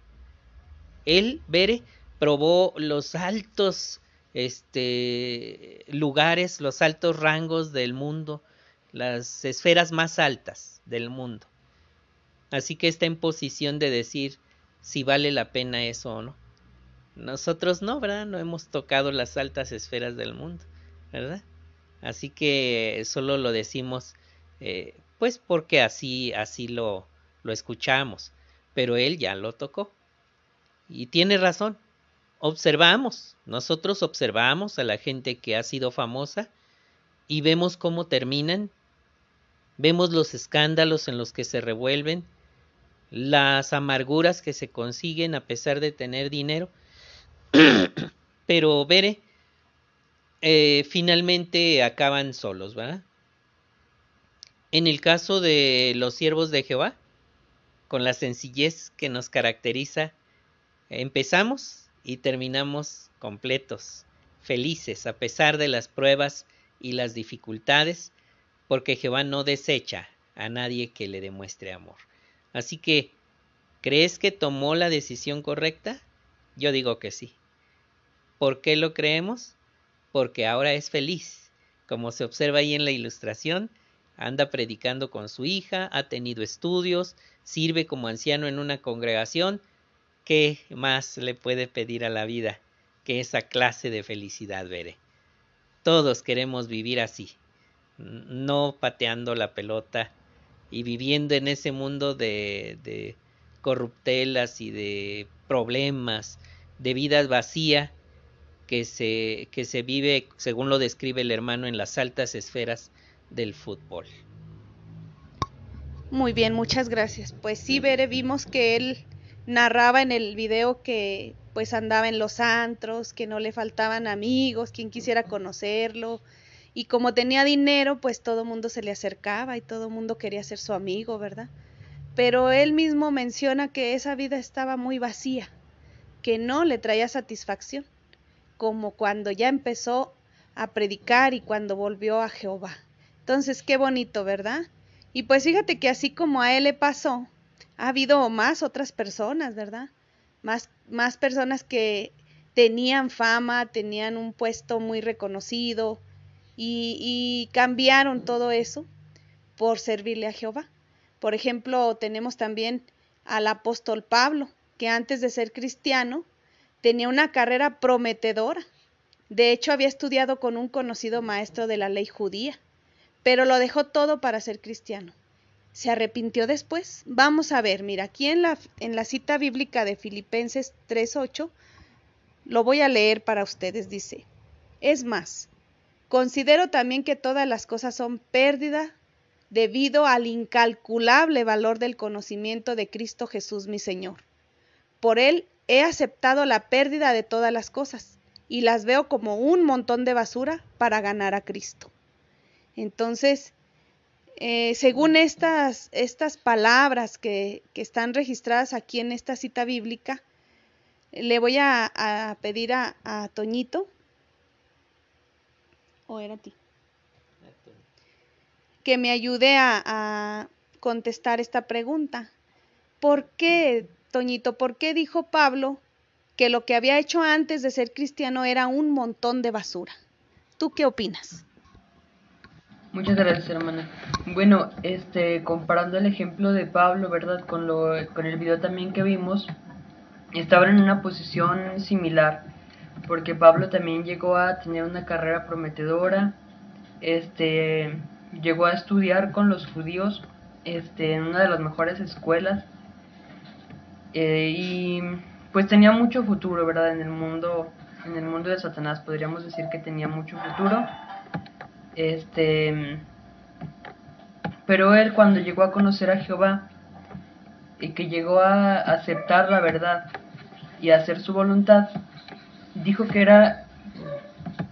Él, Bere, probó los altos este, lugares, los altos rangos del mundo, las esferas más altas del mundo. Así que está en posición de decir si vale la pena eso o no. Nosotros no, ¿verdad? No hemos tocado las altas esferas del mundo, ¿verdad? Así que solo lo decimos, eh, pues porque así, así lo, lo escuchamos. Pero él ya lo tocó. Y tiene razón. Observamos, nosotros observamos a la gente que ha sido famosa y vemos cómo terminan, vemos los escándalos en los que se revuelven, las amarguras que se consiguen a pesar de tener dinero. Pero, Bere, eh, finalmente acaban solos, ¿verdad? En el caso de los siervos de Jehová, con la sencillez que nos caracteriza, empezamos y terminamos completos, felices a pesar de las pruebas y las dificultades, porque Jehová no desecha a nadie que le demuestre amor. Así que, ¿crees que tomó la decisión correcta? Yo digo que sí. ¿Por qué lo creemos? Porque ahora es feliz. Como se observa ahí en la ilustración, anda predicando con su hija, ha tenido estudios, sirve como anciano en una congregación. ¿Qué más le puede pedir a la vida que esa clase de felicidad, veré? Todos queremos vivir así, no pateando la pelota y viviendo en ese mundo de, de corruptelas y de problemas, de vida vacía que se, que se vive, según lo describe el hermano, en las altas esferas del fútbol. Muy bien, muchas gracias. Pues sí, Bere, vimos que él narraba en el video que pues andaba en los antros, que no le faltaban amigos, quien quisiera conocerlo. Y como tenía dinero, pues todo mundo se le acercaba y todo mundo quería ser su amigo, ¿verdad? Pero él mismo menciona que esa vida estaba muy vacía, que no le traía satisfacción, como cuando ya empezó a predicar y cuando volvió a Jehová. Entonces, qué bonito, ¿verdad? Y pues fíjate que así como a él le pasó, ha habido más otras personas, ¿verdad? Más, más personas que tenían fama, tenían un puesto muy reconocido y, y cambiaron todo eso por servirle a Jehová. Por ejemplo, tenemos también al apóstol Pablo, que antes de ser cristiano tenía una carrera prometedora. De hecho, había estudiado con un conocido maestro de la ley judía pero lo dejó todo para ser cristiano. ¿Se arrepintió después? Vamos a ver, mira, aquí en la, en la cita bíblica de Filipenses 3.8, lo voy a leer para ustedes, dice, es más, considero también que todas las cosas son pérdida debido al incalculable valor del conocimiento de Cristo Jesús mi Señor. Por Él he aceptado la pérdida de todas las cosas y las veo como un montón de basura para ganar a Cristo. Entonces, eh, según estas, estas palabras que, que, están registradas aquí en esta cita bíblica, le voy a, pedir a, Toñito, o era a ti, que me ayude a, a contestar esta pregunta. ¿Por qué, Toñito, por qué dijo Pablo que lo que había hecho antes de ser cristiano era un montón de basura? ¿Tú qué opinas? Muchas gracias, hermana. Bueno, este, comparando el ejemplo de Pablo, ¿verdad? Con, lo, con el video también que vimos, estaban en una posición similar, porque Pablo también llegó a tener una carrera prometedora, este, llegó a estudiar con los judíos, este, en una de las mejores escuelas, eh, y pues tenía mucho futuro, ¿verdad? En el mundo en el mundo de Satanás podríamos decir que tenía mucho futuro. Este, pero él cuando llegó a conocer a Jehová y que llegó a aceptar la verdad y a hacer su voluntad, dijo que era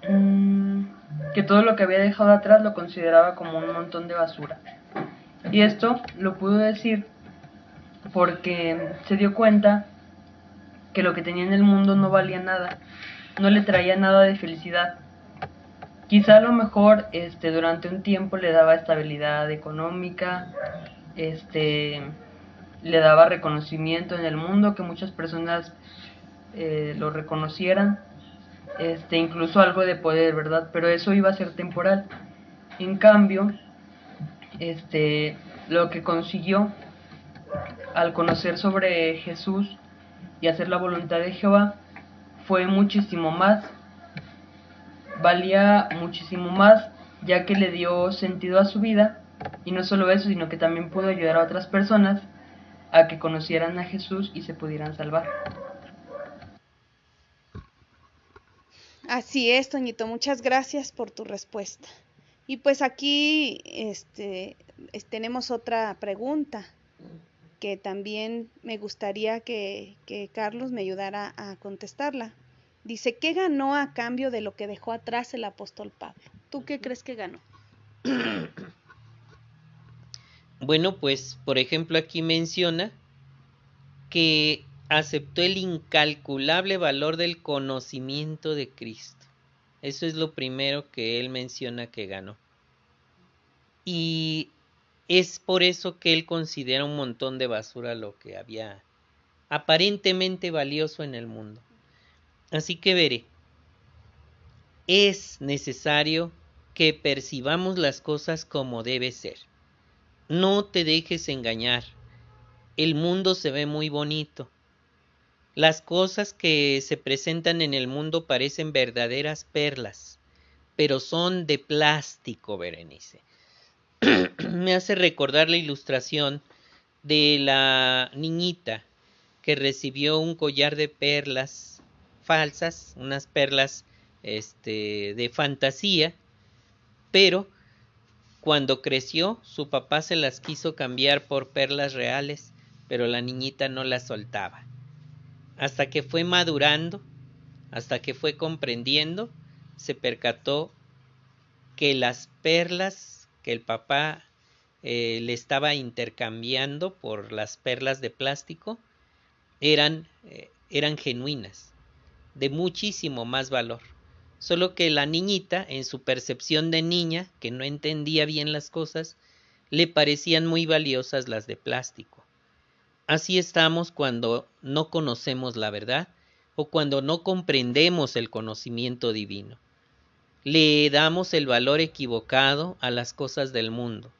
mm, que todo lo que había dejado atrás lo consideraba como un montón de basura. Y esto lo pudo decir porque se dio cuenta que lo que tenía en el mundo no valía nada, no le traía nada de felicidad. Quizá a lo mejor este, durante un tiempo le daba estabilidad económica, este, le daba reconocimiento en el mundo, que muchas personas eh, lo reconocieran, este, incluso algo de poder, ¿verdad? Pero eso iba a ser temporal. En cambio, este, lo que consiguió al conocer sobre Jesús y hacer la voluntad de Jehová fue muchísimo más, valía muchísimo más, ya que le dio sentido a su vida, y no solo eso, sino que también pudo ayudar a otras personas a que conocieran a Jesús y se pudieran salvar. Así es, Toñito, muchas gracias por tu respuesta. Y pues aquí este, tenemos otra pregunta que también me gustaría que, que, Carlos me ayudara a contestarla. Dice, ¿qué ganó a cambio de lo que dejó atrás el apóstol Pablo? ¿Tú qué crees que ganó? Bueno, pues por ejemplo aquí menciona que aceptó el incalculable valor del conocimiento de Cristo. Eso es lo primero que él menciona que ganó. Y es por eso que él considera un montón de basura lo que había aparentemente valioso en el mundo. Así que veré, es necesario que percibamos las cosas como debe ser. No te dejes engañar. El mundo se ve muy bonito, las cosas que se presentan en el mundo parecen verdaderas perlas, pero son de plástico, Berenice. Me hace recordar la ilustración de la niñita que recibió un collar de perlas falsas, unas perlas este, de fantasía, pero cuando creció su papá se las quiso cambiar por perlas reales, pero la niñita no las soltaba. Hasta que fue madurando, hasta que fue comprendiendo, se percató que las perlas que el papá eh, le estaba intercambiando por las perlas de plástico eran, eh, eran genuinas, de muchísimo más valor. Solo que la niñita, en su percepción de niña, que no entendía bien las cosas, le parecían muy valiosas las de plástico. Así estamos cuando no conocemos la verdad o cuando no comprendemos el conocimiento divino. Le damos el valor equivocado a las cosas del mundo.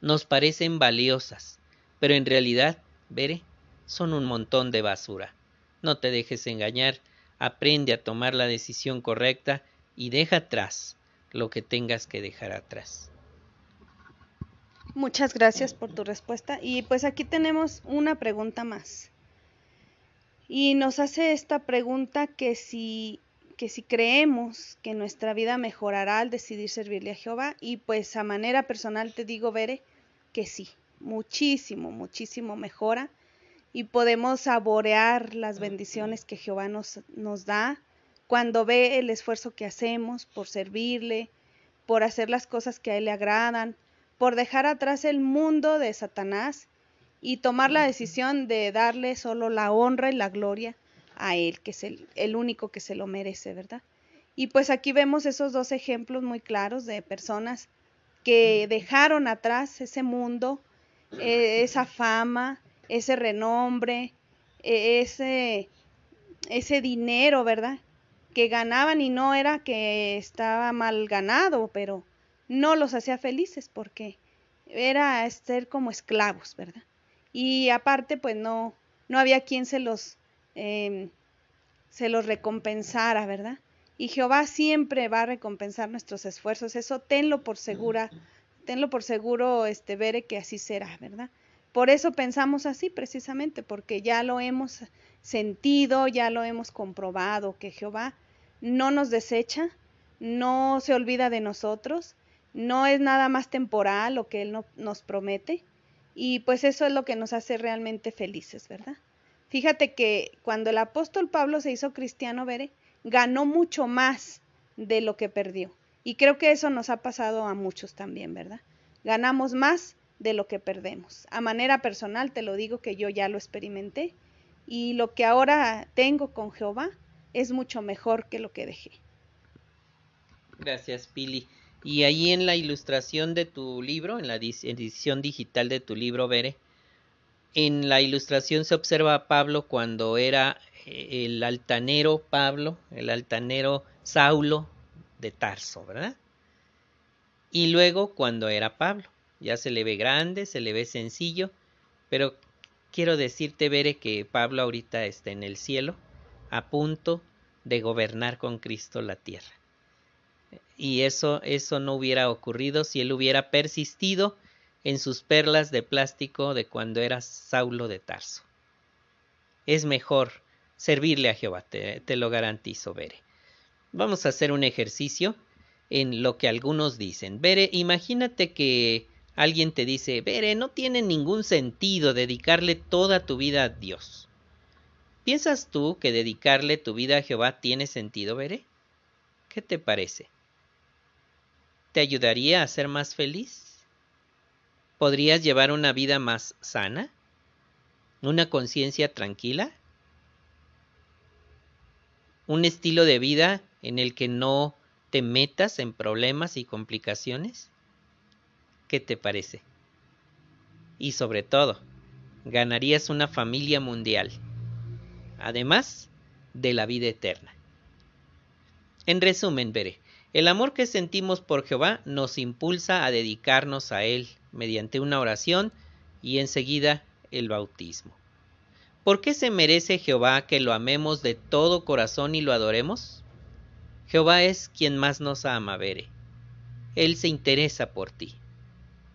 Nos parecen valiosas, pero en realidad, veré, son un montón de basura. No te dejes engañar, aprende a tomar la decisión correcta y deja atrás lo que tengas que dejar atrás. Muchas gracias por tu respuesta. Y pues aquí tenemos una pregunta más. Y nos hace esta pregunta que si, que si creemos que nuestra vida mejorará al decidir servirle a Jehová. Y pues a manera personal te digo, Bere, que sí, muchísimo, muchísimo mejora. Y podemos saborear las bendiciones que Jehová nos, nos da cuando ve el esfuerzo que hacemos por servirle, por hacer las cosas que a Él le agradan, por dejar atrás el mundo de Satanás y tomar la decisión de darle solo la honra y la gloria a Él, que es el, único que se lo merece, ¿verdad? Y pues aquí vemos esos dos ejemplos muy claros de personas que dejaron atrás ese mundo, e, esa fama, ese renombre, e, ese, ese dinero, ¿verdad? Que ganaban y no era que estaba mal ganado, pero no los hacía felices porque era ser como esclavos, ¿verdad? Y aparte, pues no, no había quien se los, em, se los recompensara, ¿verdad? Y Jehová siempre va a recompensar nuestros esfuerzos. Eso tenlo por segura, tenlo por seguro, este, Vere, que así será, ¿verdad? Por eso pensamos así, precisamente, porque ya lo hemos sentido, ya lo hemos comprobado, que Jehová no nos desecha, no se olvida de nosotros, no es nada más temporal lo que Él nos promete. Y pues eso es lo que nos hace realmente felices, ¿verdad? Fíjate que cuando el apóstol Pablo se hizo cristiano, Bere, ganó mucho más de lo que perdió. Y creo que eso nos ha pasado a muchos también, ¿verdad? Ganamos más de lo que perdemos. A manera personal te lo digo que yo ya lo experimenté y lo que ahora tengo con Jehová es mucho mejor que lo que dejé. Gracias, Pili. Y ahí en la ilustración de tu libro, en la edición digital de tu libro, Bere, en la ilustración se observa a Pablo cuando era eh, el altanero Pablo, el altanero Saulo de Tarso, ¿verdad? Y luego cuando era Pablo, ya se le ve grande, se le ve sencillo, pero quiero decirte, Bere, que Pablo ahorita está en el cielo, a punto de gobernar con Cristo la tierra. Y eso, eso no hubiera ocurrido si él hubiera persistido en sus perlas de plástico de cuando era Saulo de Tarso. Es mejor servirle a Jehová, te, te lo garantizo, Bere. Vamos a hacer un ejercicio en lo que algunos dicen. Bere, imagínate que alguien te dice, Bere, no tiene ningún sentido dedicarle toda tu vida a Dios. ¿Piensas tú que dedicarle tu vida a Jehová tiene sentido, Bere? ¿Qué te parece? ¿Te ayudaría a ser más feliz? ¿Podrías llevar una vida más sana? ¿Una conciencia tranquila? ¿Un estilo de vida en el que no te metas en problemas y complicaciones? ¿Qué te parece? Y sobre todo, ganarías una familia mundial, además de la vida eterna. En resumen, veré, el amor que sentimos por Jehová nos impulsa a dedicarnos a Él mediante una oración y enseguida el bautismo. ¿Por qué se merece Jehová que lo amemos de todo corazón y lo adoremos? Jehová es quien más nos ama, Veré. Él se interesa por ti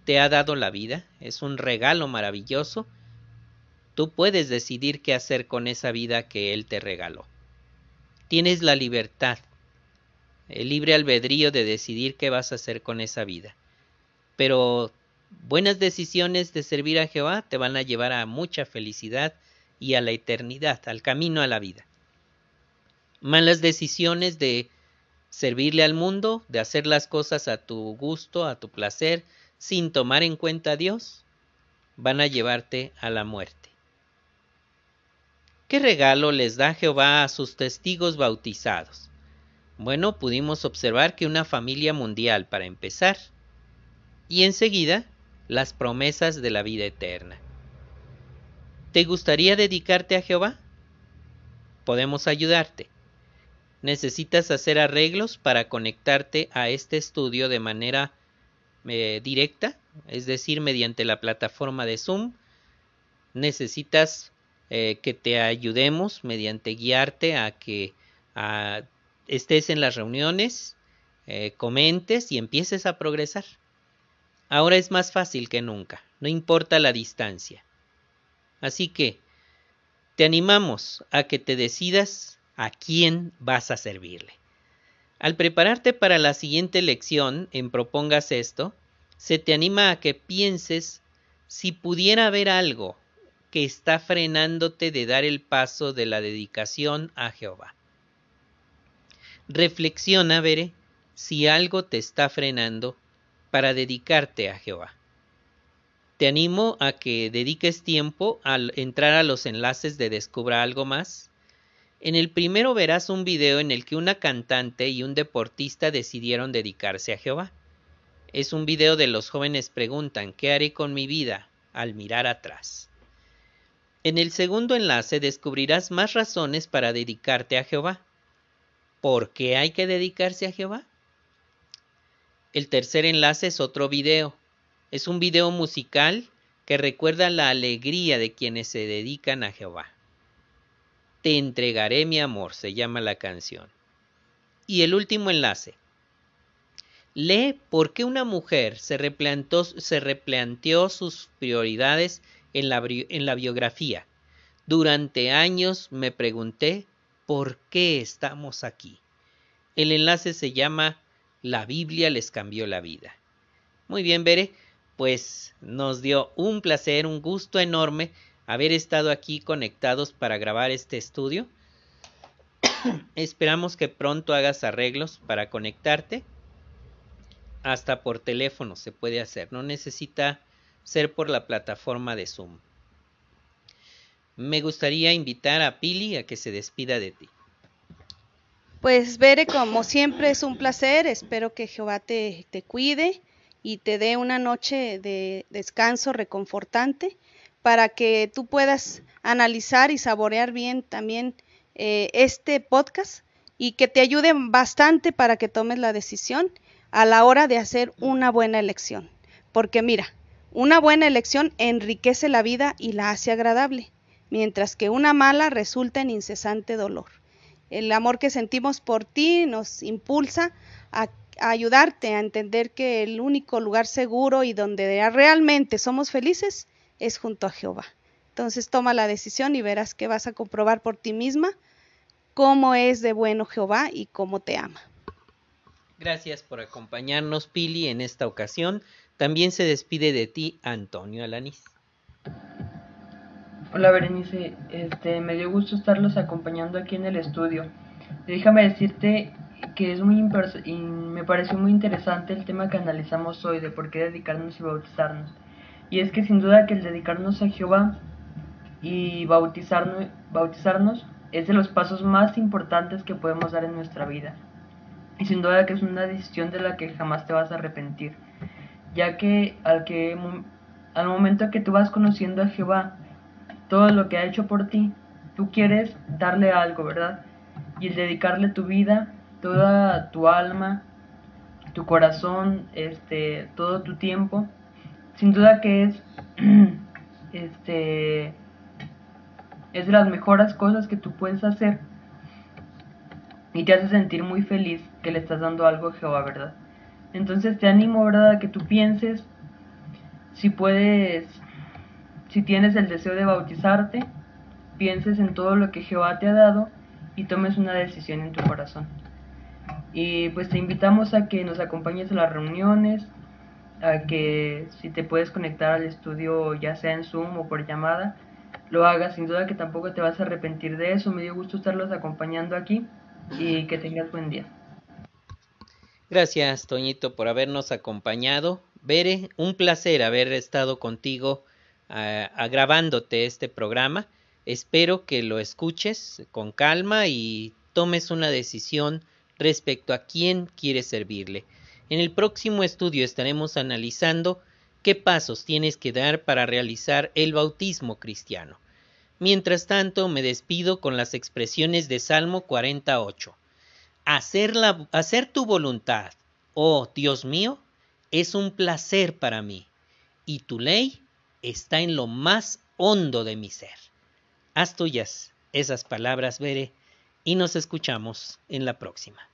te ha dado la vida, es un regalo maravilloso, tú puedes decidir qué hacer con esa vida que Él te regaló. Tienes la libertad, el libre albedrío de decidir qué vas a hacer con esa vida. Pero buenas decisiones de servir a Jehová te van a llevar a mucha felicidad y a la eternidad, al camino a la vida. Malas decisiones de servirle al mundo, de hacer las cosas a tu gusto, a tu placer, sin tomar en cuenta a Dios, van a llevarte a la muerte. ¿Qué regalo les da Jehová a sus testigos bautizados? Bueno, pudimos observar que una familia mundial para empezar, y enseguida las promesas de la vida eterna. ¿Te gustaría dedicarte a Jehová? Podemos ayudarte. Necesitas hacer arreglos para conectarte a este estudio de manera eh, directa, es decir, mediante la plataforma de Zoom. Necesitas eh, que te ayudemos mediante guiarte a que estés en las reuniones, eh, comentes y empieces a progresar. Ahora es más fácil que nunca, no importa la distancia. Así que te animamos a que te decidas a quién vas a servirle. Al prepararte para la siguiente lección en Propongas esto, se te anima a que pienses si pudiera haber algo que está frenándote de dar el paso de la dedicación a Jehová. Reflexiona, veré, si algo te está frenando para dedicarte a Jehová. Te animo a que dediques tiempo al entrar a los enlaces de Descubra algo más en el primero verás un video en el que una cantante y un deportista decidieron dedicarse a Jehová. Es un video de los jóvenes preguntan ¿qué haré con mi vida? al mirar atrás. En el segundo enlace descubrirás más razones para dedicarte a Jehová. ¿Por qué hay que dedicarse a Jehová? El tercer enlace es otro video. Es un video musical que recuerda la alegría de quienes se dedican a Jehová. Te entregaré mi amor, se llama la canción. Y el último enlace. Lee por qué una mujer se replanteó, sus prioridades en la, en la biografía. Durante años me pregunté por qué estamos aquí. El enlace se llama La Biblia les cambió la vida. Muy bien, Bere, pues nos dio un placer, un gusto enorme haber estado aquí conectados para grabar este estudio. Esperamos que pronto hagas arreglos para conectarte. Hasta por teléfono se puede hacer, no necesita ser por la plataforma de Zoom. Me gustaría invitar a Pili a que se despida de ti. Pues Bere, como siempre es un placer, espero que Jehová te, te cuide y te dé una noche de descanso reconfortante para que tú puedas analizar y saborear bien también eh, este podcast y que te ayude bastante para que tomes la decisión a la hora de hacer una buena elección. Porque mira, una buena elección enriquece la vida y la hace agradable, mientras que una mala resulta en incesante dolor. El amor que sentimos por ti nos impulsa a, a ayudarte a entender que el único lugar seguro y donde realmente somos felices es junto a Jehová. Entonces toma la decisión y verás que vas a comprobar por ti misma cómo es de bueno Jehová y cómo te ama. Gracias por acompañarnos, Pili, en esta ocasión. También se despide de ti Antonio Alanís. Hola Berenice, este, me dio gusto estarlos acompañando aquí en el estudio. Déjame decirte que es muy me pareció muy interesante el tema que analizamos hoy de por qué dedicarnos y bautizarnos. Y es que sin duda que el dedicarnos a Jehová y bautizarnos, bautizarnos es de los pasos más importantes que podemos dar en nuestra vida. Y sin duda que es una decisión de la que jamás te vas a arrepentir, ya que al, que, al momento que tú vas conociendo a Jehová, todo lo que ha hecho por ti, tú quieres darle algo, ¿verdad? Y el dedicarle tu vida, toda tu alma, tu corazón, este, todo tu tiempo, sin duda que es este es de las mejores cosas que tú puedes hacer y te hace sentir muy feliz que le estás dando algo a Jehová, ¿verdad? Entonces te animo, ¿verdad?, a que tú pienses si puedes, si tienes el deseo de bautizarte, pienses en todo lo que Jehová te ha dado y tomes una decisión en tu corazón. Y pues te invitamos a que nos acompañes a las reuniones, a que si te puedes conectar al estudio ya sea en Zoom o por llamada, lo hagas, sin duda que tampoco te vas a arrepentir de eso. Me dio gusto estarlos acompañando aquí y que tengas buen día. Gracias, Toñito, por habernos acompañado. Bere, un placer haber estado contigo agravándote este programa. Espero que lo escuches con calma y tomes una decisión respecto a quién quieres servirle. En el próximo estudio estaremos analizando qué pasos tienes que dar para realizar el bautismo cristiano. Mientras tanto, me despido con las expresiones de Salmo 48. Hacer, tu voluntad, oh Dios mío, es un placer para mí, y tu ley está en lo más hondo de mi ser. Haz tuyas esas palabras, Veré, y nos escuchamos en la próxima.